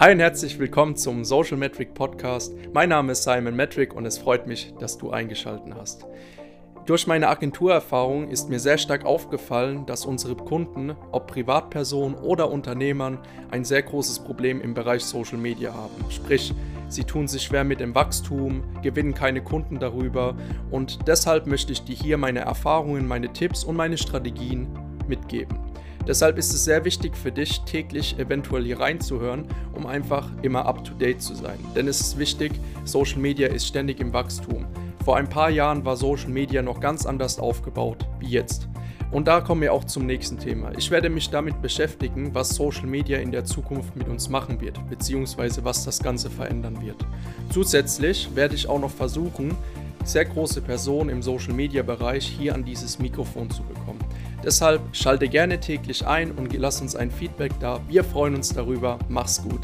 Hi und herzlich willkommen zum Social Metric Podcast. Mein Name ist Simon Metric und es freut mich, dass du eingeschaltet hast. Durch meine Agenturerfahrung ist mir sehr stark aufgefallen, dass unsere Kunden, ob Privatpersonen oder Unternehmern, ein sehr großes Problem im Bereich Social Media haben. Sprich, sie tun sich schwer mit dem Wachstum, gewinnen keine Kunden darüber und deshalb möchte ich dir hier meine Erfahrungen, meine Tipps und meine Strategien mitgeben. Deshalb ist es sehr wichtig für dich, täglich eventuell hier reinzuhören, um einfach immer up-to-date zu sein. Denn es ist wichtig, Social Media ist ständig im Wachstum. Vor ein paar Jahren war Social Media noch ganz anders aufgebaut wie jetzt. Und da kommen wir auch zum nächsten Thema. Ich werde mich damit beschäftigen, was Social Media in der Zukunft mit uns machen wird, beziehungsweise was das Ganze verändern wird. Zusätzlich werde ich auch noch versuchen, sehr große Personen im Social Media Bereich hier an dieses Mikrofon zu bekommen. Deshalb schalte gerne täglich ein und lass uns ein Feedback da. Wir freuen uns darüber. Mach's gut.